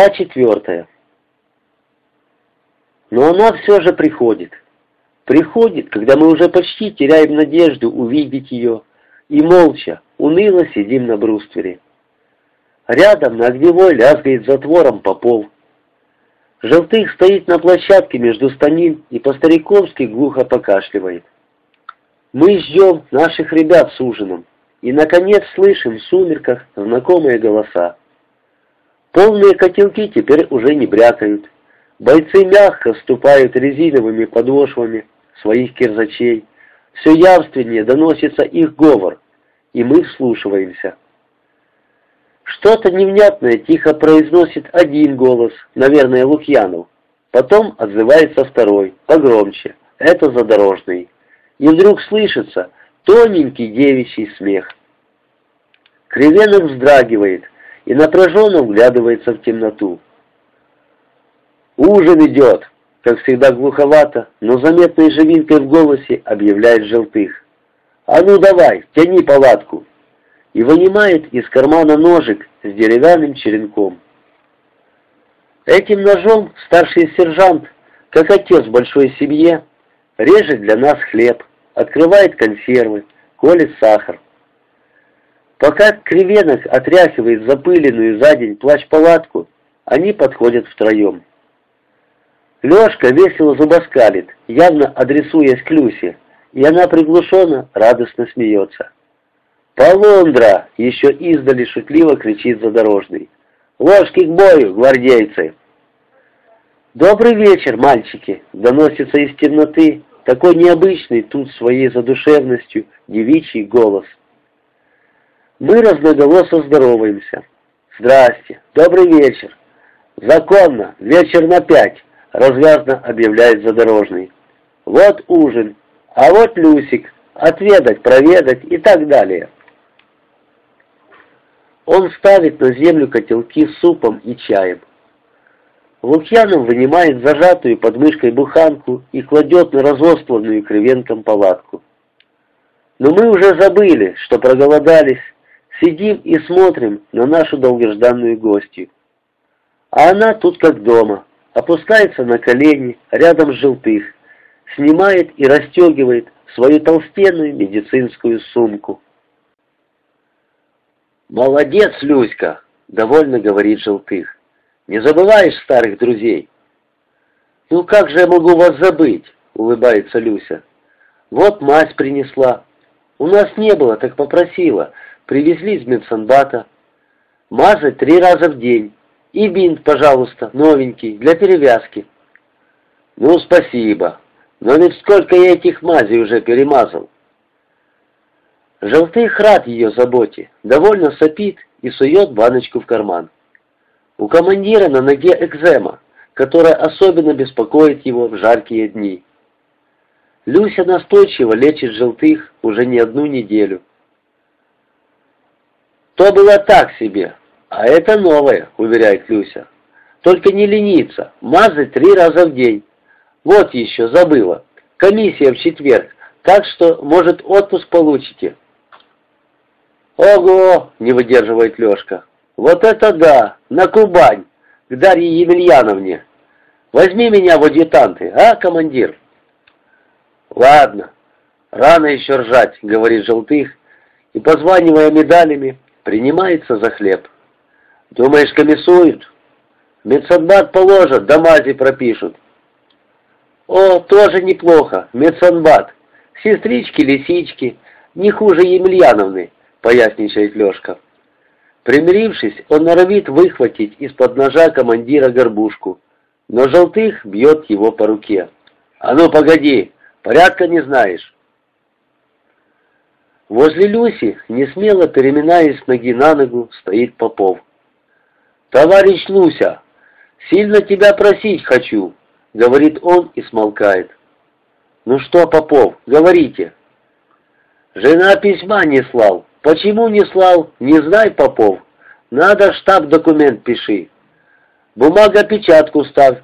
Глава четвертая. Но она все же приходит. Приходит, когда мы уже почти теряем надежду увидеть ее, и молча, уныло сидим на бруствере. Рядом на огневой лязгает затвором Попов. Желтых стоит на площадке между станин и по-стариковски глухо покашливает. Мы ждем наших ребят с ужином и, наконец, слышим в сумерках знакомые голоса. Полные котелки теперь уже не брякают. Бойцы мягко ступают резиновыми подошвами своих кирзачей. Все явственнее доносится их говор, и мы вслушиваемся. Что-то невнятное тихо произносит один голос, наверное, Лукьянов. Потом отзывается второй, погромче. Это задорожный. И вдруг слышится тоненький девичий смех. Кривенов вздрагивает и напряженно вглядывается в темноту. «Ужин идет!» Как всегда глуховато, но заметной живинкой в голосе объявляет Желтых. «А ну давай, тяни палатку!» И вынимает из кармана ножик с деревянным черенком. Этим ножом старший сержант, как отец большой семье, режет для нас хлеб, открывает консервы, колет сахар. Пока кривенок отряхивает запыленную за день плащ-палатку, они подходят втроем. Лешка весело зубоскалит, явно адресуясь к Люсе, и она приглушенно, радостно смеется. «Полундра!» — еще издали шутливо кричит задорожный. «Ложки к бою, гвардейцы!» «Добрый вечер, мальчики!» — доносится из темноты такой необычный тут своей задушевностью девичий голос. Мы разноголосо здороваемся. «Здрасте! Добрый вечер!» «Законно! Вечер на пять!» — развязно объявляет задорожный. «Вот ужин, а вот Люсик, отведать, проведать и так далее». Он ставит на землю котелки с супом и чаем. Лукьянов вынимает зажатую под мышкой буханку и кладет на разостланную кривенком палатку. Но мы уже забыли, что проголодались, сидим и смотрим на нашу долгожданную гостью. А она тут как дома, опускается на колени рядом с желтых, снимает и расстегивает свою толстенную медицинскую сумку. «Молодец, Люська!» — довольно говорит желтых. «Не забываешь старых друзей?» «Ну как же я могу вас забыть?» — улыбается Люся. «Вот мазь принесла. У нас не было, так попросила. Привезли из медсанбата. Мазать три раза в день. И бинт, пожалуйста, новенький, для перевязки». «Ну, спасибо. Но ведь сколько я этих мазей уже перемазал?» Желтых рад ее заботе, довольно сопит и сует баночку в карман. У командира на ноге экзема, которая особенно беспокоит его в жаркие дни. Люся настойчиво лечит желтых уже не одну неделю. «То было так себе, а это новое», — уверяет Люся. «Только не лениться, мазать три раза в день. Вот еще, забыла. Комиссия в четверг, так что, может, отпуск получите». «Ого!» — не выдерживает Лешка. «Вот это да! На Кубань! К Дарье Емельяновне! Возьми меня в адъютанты, а, командир?» «Ладно, рано еще ржать», — говорит Желтых, и, позванивая медалями, принимается за хлеб. «Думаешь, комиссуют?» «Медсанбат положат, до мази пропишут». «О, тоже неплохо, медсанбат. Сестрички-лисички, не хуже Емельяновны». — поясничает Лешка. Примирившись, он норовит выхватить из-под ножа командира горбушку, но Желтых бьет его по руке. «А ну, погоди, порядка не знаешь!» Возле Люси, не смело переминаясь ноги на ногу, стоит Попов. «Товарищ Луся, сильно тебя просить хочу!» — говорит он и смолкает. «Ну что, Попов, говорите!» «Жена письма не слал, Почему не слал, не знай, Попов. Надо штаб документ пиши. Бумага печатку ставь.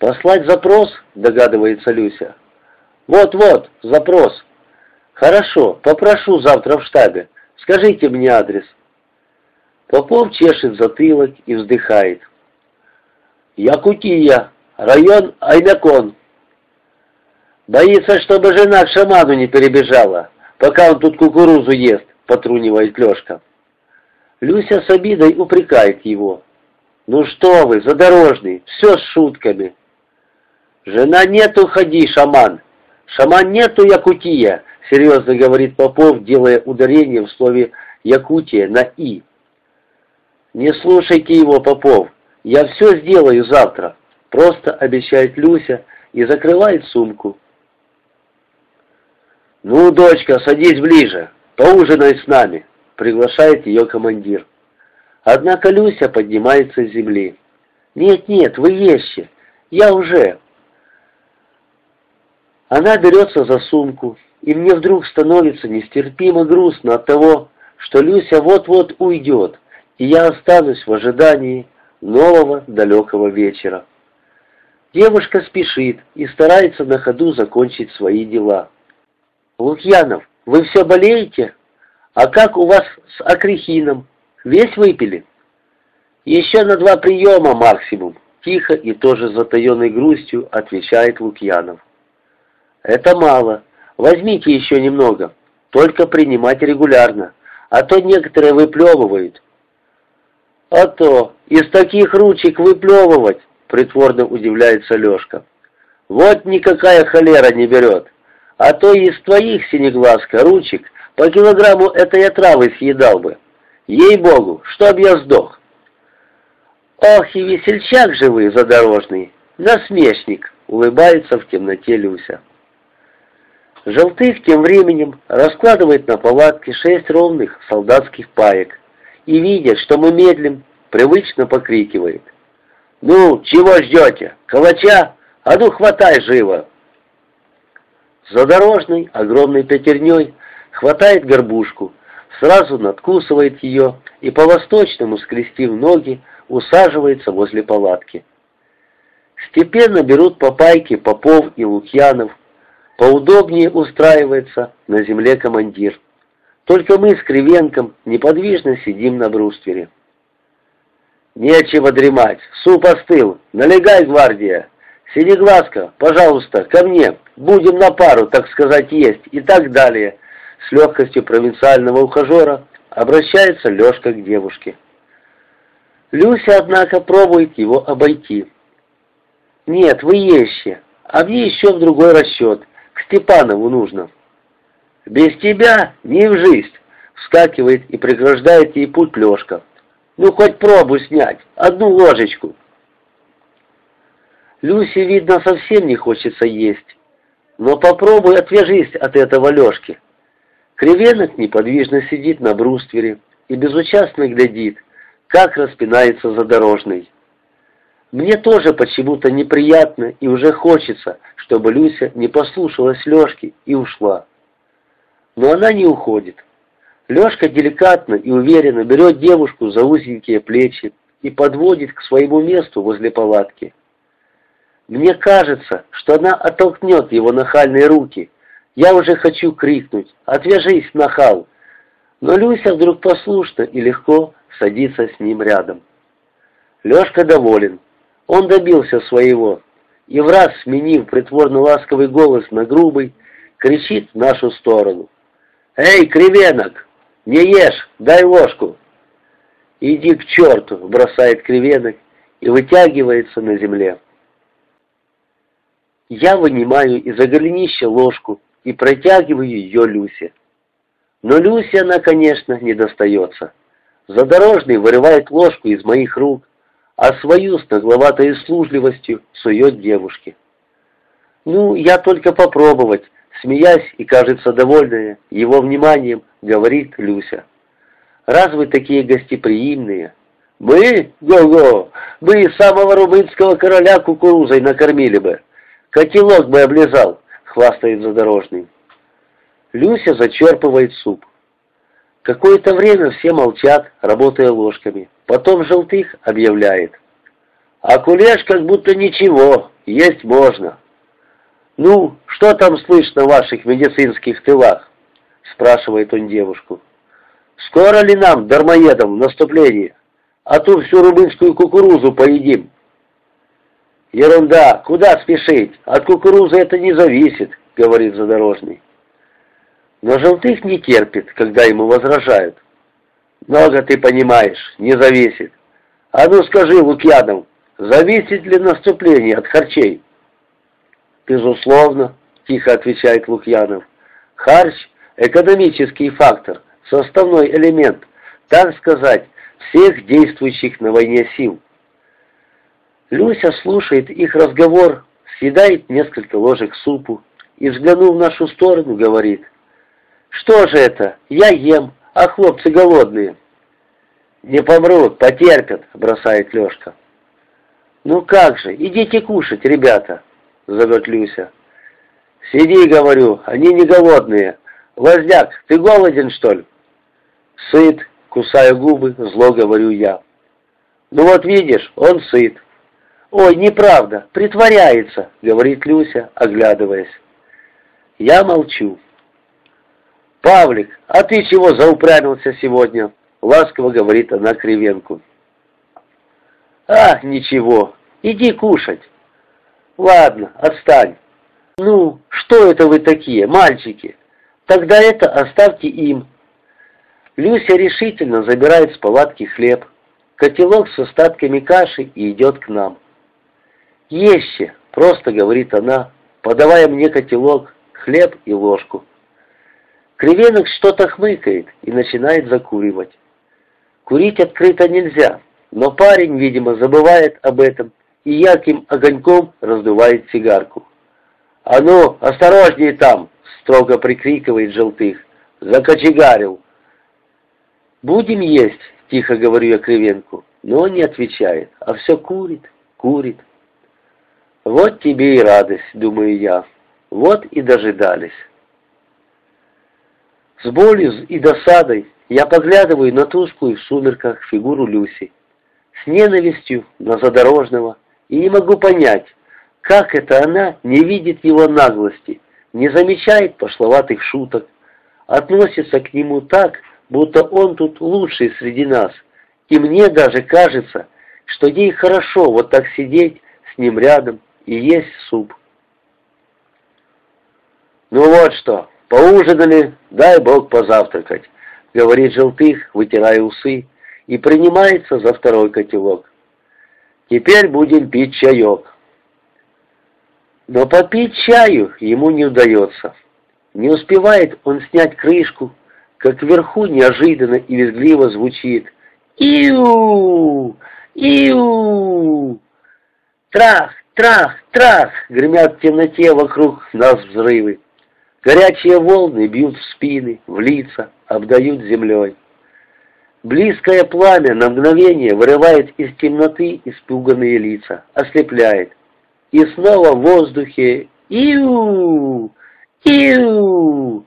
Послать запрос, догадывается Люся. Вот-вот, запрос. Хорошо, попрошу завтра в штабе. Скажите мне адрес. Попов чешет затылок и вздыхает. Якутия, район Аймякон. Боится, чтобы жена к шаману не перебежала, пока он тут кукурузу ест, потрунивает Лешка. Люся с обидой упрекает его. «Ну что вы, задорожный, все с шутками». «Жена нету, ходи, шаман. Шаман нету, Якутия», — серьезно говорит Попов, делая ударение в слове «Якутия» на «и». «Не слушайте его, Попов, я все сделаю завтра», — просто обещает Люся и закрывает сумку. «Ну, дочка, садись ближе, поужинай с нами», — приглашает ее командир. Однако Люся поднимается с земли. «Нет, нет, вы ешьте, я уже». Она берется за сумку, и мне вдруг становится нестерпимо грустно от того, что Люся вот-вот уйдет, и я останусь в ожидании нового далекого вечера. Девушка спешит и старается на ходу закончить свои дела. «Лукьянов, вы все болеете? А как у вас с акрихином? Весь выпили?» «Еще на два приема максимум», — тихо и тоже затаенной грустью отвечает Лукьянов. «Это мало. Возьмите еще немного. Только принимать регулярно, а то некоторые выплевывают. «А то, из таких ручек выплевывать!» — притворно удивляется Лешка. «Вот никакая холера не берет. А то из твоих, синеглазка, ручек по килограмму этой отравы съедал бы. Ей-богу, чтоб я сдох!» «Ох, и весельчак же вы, задорожный! Насмешник!» — улыбается в темноте Люся. Желтых тем временем раскладывает на палатке шесть ровных солдатских паек, и видя, что мы медлим, привычно покрикивает. «Ну, чего ждете? Калача? А ну, хватай живо!» Задорожный, огромной пятерней, хватает горбушку, сразу надкусывает ее и по-восточному, скрестив ноги, усаживается возле палатки. Степенно берут по пайке Попов и Лукьянов, поудобнее устраивается на земле командир. Только мы с Кривенком неподвижно сидим на бруствере. «Нечего дремать, суп остыл, налегай, гвардия! Синеглазка, пожалуйста, ко мне, будем на пару, так сказать, есть» и так далее. С легкостью провинциального ухажера обращается Лешка к девушке. Люся, однако, пробует его обойти. «Нет, вы ешьте, а мне еще в другой расчет, Степанову нужно». «Без тебя не в жизнь!» Вскакивает и преграждает ей путь Лешка. «Ну, хоть пробу снять, одну ложечку!» Люсе, видно, совсем не хочется есть. Но попробуй отвяжись от этого Лешки. Кривенок неподвижно сидит на бруствере и безучастно глядит, как распинается задорожный. Мне тоже почему-то неприятно и уже хочется, чтобы Люся не послушалась Лешки и ушла но она не уходит. Лешка деликатно и уверенно берет девушку за узенькие плечи и подводит к своему месту возле палатки. Мне кажется, что она оттолкнет его нахальные руки. Я уже хочу крикнуть «Отвяжись, нахал!» Но Люся вдруг послушно и легко садится с ним рядом. Лешка доволен. Он добился своего. И в раз, сменив притворно ласковый голос на грубый, кричит в нашу сторону. «Эй, кривенок, не ешь, дай ложку!» «Иди к черту!» — бросает кривенок и вытягивается на земле. Я вынимаю из-за ложку и протягиваю ее Люсе. Но Люсе она, конечно, не достается. Задорожный вырывает ложку из моих рук, а свою с нагловатой услужливостью сует девушке. Ну, я только попробовать, Смеясь и, кажется, довольная его вниманием, говорит Люся. «Раз вы такие гостеприимные!» «Мы? Го-го! Мы самого румынского короля кукурузой накормили бы! Котелок бы облизал!» — хвастает задорожный. Люся зачерпывает суп. Какое-то время все молчат, работая ложками. Потом Желтых объявляет. «А кулеш как будто ничего, есть можно!» «Ну, что там слышно в ваших медицинских тылах?» — спрашивает он девушку. Скоро ли нам, дармоедам, наступление? А ту всю рубинскую кукурузу поедим. Ерунда, куда спешить? От кукурузы это не зависит, говорит задорожный. Но Желтых не терпит, когда ему возражают. Много ты понимаешь, не зависит. А ну скажи, Лукьянов, зависит ли наступление от харчей? Безусловно, тихо отвечает Лукьянов. Харч – экономический фактор, составной элемент, так сказать, всех действующих на войне сил. Люся слушает их разговор, съедает несколько ложек супу и, взглянув в нашу сторону, говорит, «Что же это? Я ем, а хлопцы голодные». «Не помрут, потерпят», — бросает Лешка. «Ну как же, идите кушать, ребята», — зовет Люся. «Сиди, — говорю, — они не голодные. Возняк, ты голоден, что ли?» «Сыт», — кусаю губы, зло говорю я. «Ну вот видишь, он сыт». «Ой, неправда, притворяется», — говорит Люся, оглядываясь. Я молчу. «Павлик, а ты чего заупрямился сегодня?» — ласково говорит она Кривенку. «А, ничего, иди кушать». «Ладно, отстань». «Ну, что это вы такие, мальчики? Тогда это оставьте им». Люся решительно забирает с палатки хлеб, котелок с остатками каши и идет к нам. «Ешьте», — просто говорит она, подавая мне котелок, хлеб и ложку. Кривенок что-то хмыкает и начинает закуривать. Курить открыто нельзя, но парень, видимо, забывает об этом и ярким огоньком раздувает сигарку. «А ну, осторожнее там!» — строго прикрикивает Желтых. «Закочегарил!» «Будем есть!» — тихо говорю я Кривенку, но он не отвечает, а все курит, курит. «Вот тебе и радость!» — думаю я. «Вот и дожидались!» С болью и досадой я поглядываю на тусклую в сумерках фигуру Люси, с ненавистью на задорожного, и не могу понять, как это она не видит его наглости, не замечает пошловатых шуток, относится к нему так, будто он тут лучший среди нас, и мне даже кажется, что ей хорошо вот так сидеть с ним рядом и есть суп. Ну вот что, «Поужинали, дай Бог позавтракать», — говорит Желтых, вытирая усы, и принимается за второй котелок. «Теперь будем пить чаек». Но попить чаю ему не удается. Не успевает он снять крышку, как вверху неожиданно и визгливо звучит «Иу! Иу!» Трах, трах, трах! Гремят в темноте вокруг нас взрывы. Горячие волны бьют в спины, в лица, обдают землей. Близкое пламя на мгновение вырывает из темноты испуганные лица, ослепляет. И снова в воздухе «Иу! Иу!»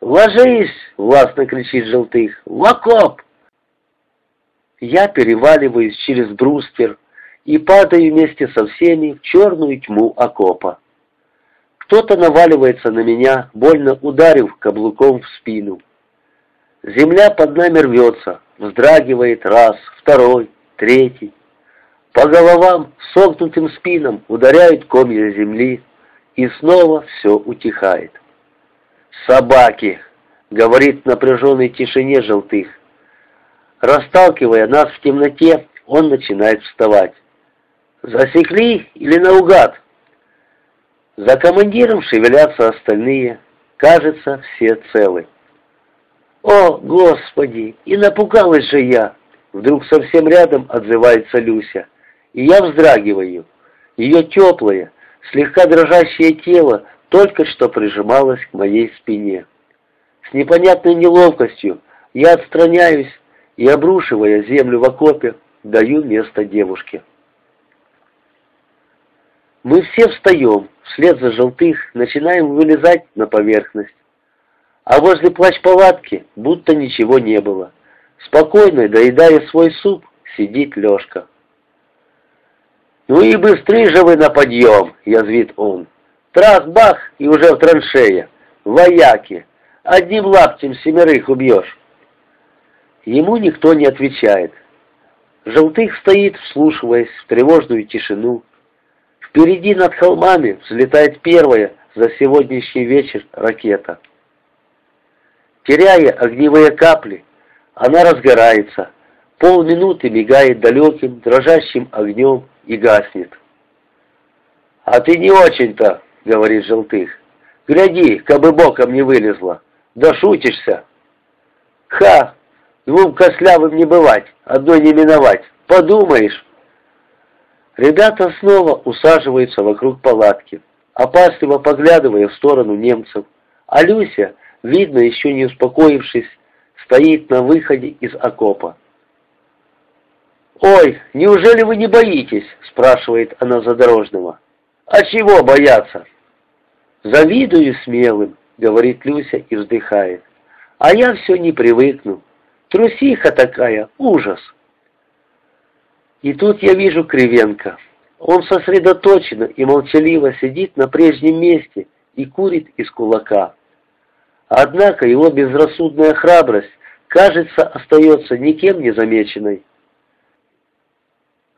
«Ложись!» — властно кричит Желтых. «В окоп!» Я переваливаюсь через бруствер и падаю вместе со всеми в черную тьму окопа. Кто-то наваливается на меня, больно ударив каблуком в спину. Земля под нами рвется, вздрагивает раз, второй, третий. По головам, согнутым спинам ударяют комья земли, и снова все утихает. «Собаки!» — говорит в напряженной тишине желтых. Расталкивая нас в темноте, он начинает вставать. «Засекли или наугад?» За командиром шевелятся остальные. Кажется, все целы. «О, Господи! И напугалась же я!» Вдруг совсем рядом отзывается Люся. И я вздрагиваю. Ее теплое, слегка дрожащее тело только что прижималось к моей спине. С непонятной неловкостью я отстраняюсь и, обрушивая землю в окопе, даю место девушке. Мы все встаем, вслед за желтых начинаем вылезать на поверхность. А возле плащ-палатки будто ничего не было. Спокойно, доедая свой суп, сидит Лешка. «Ну и быстрее же вы на подъем!» — язвит он. «Трах-бах, и уже в траншее! Вояки! Одним лаптем семерых убьешь!» Ему никто не отвечает. Желтых стоит, вслушиваясь в тревожную тишину. Впереди над холмами взлетает первая за сегодняшний вечер ракета. Теряя огневые капли, она разгорается, полминуты мигает далеким, дрожащим огнем и гаснет. «А ты не очень-то», — говорит Желтых. «Гляди, кабы боком не вылезла. Да шутишься». «Ха! Двум кослявым не бывать, одной не миновать. Подумаешь!» Ребята снова усаживаются вокруг палатки, опасливо поглядывая в сторону немцев, а Люся, видно, еще не успокоившись, стоит на выходе из окопа. «Ой, неужели вы не боитесь?» – спрашивает она задорожного. «А чего бояться?» «Завидую смелым», — говорит Люся и вздыхает. «А я все не привыкну. Трусиха такая, ужас!» И тут я вижу Кривенко. Он сосредоточенно и молчаливо сидит на прежнем месте и курит из кулака. Однако его безрассудная храбрость, кажется, остается никем не замеченной.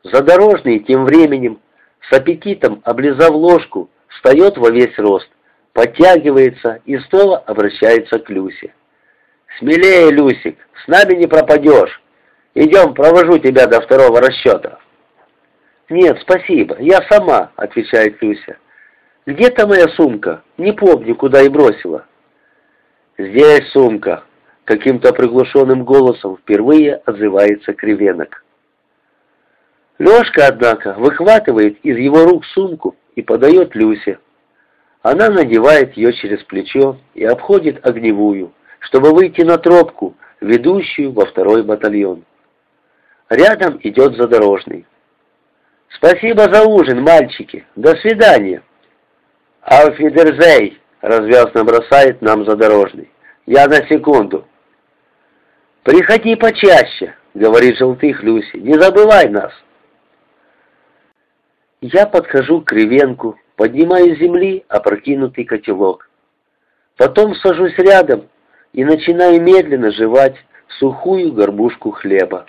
Задорожный тем временем, с аппетитом облизав ложку, встает во весь рост, подтягивается и снова обращается к Люсе. «Смелее, Люсик, с нами не пропадешь. Идем, провожу тебя до второго расчета». «Нет, спасибо, я сама», — отвечает Люся. «Где-то моя сумка? Не помню, куда и бросила». «Здесь сумка», — каким-то приглушенным голосом впервые отзывается Кривенок. Лешка, однако, выхватывает из его рук сумку и подает Люсе. Она надевает ее через плечо и обходит огневую, чтобы выйти на тропку, ведущую во второй батальон. Рядом идет задорожный. «Спасибо за ужин, мальчики! До свидания!» «Ауфидерзей!» — развязно бросает нам задорожный. «Я на секунду!» «Приходи почаще!» — говорит желтых Люси. «Не забывай нас!» Я подхожу к кривенку, поднимаю с земли опрокинутый котелок. Потом сажусь рядом и начинаю медленно жевать сухую горбушку хлеба.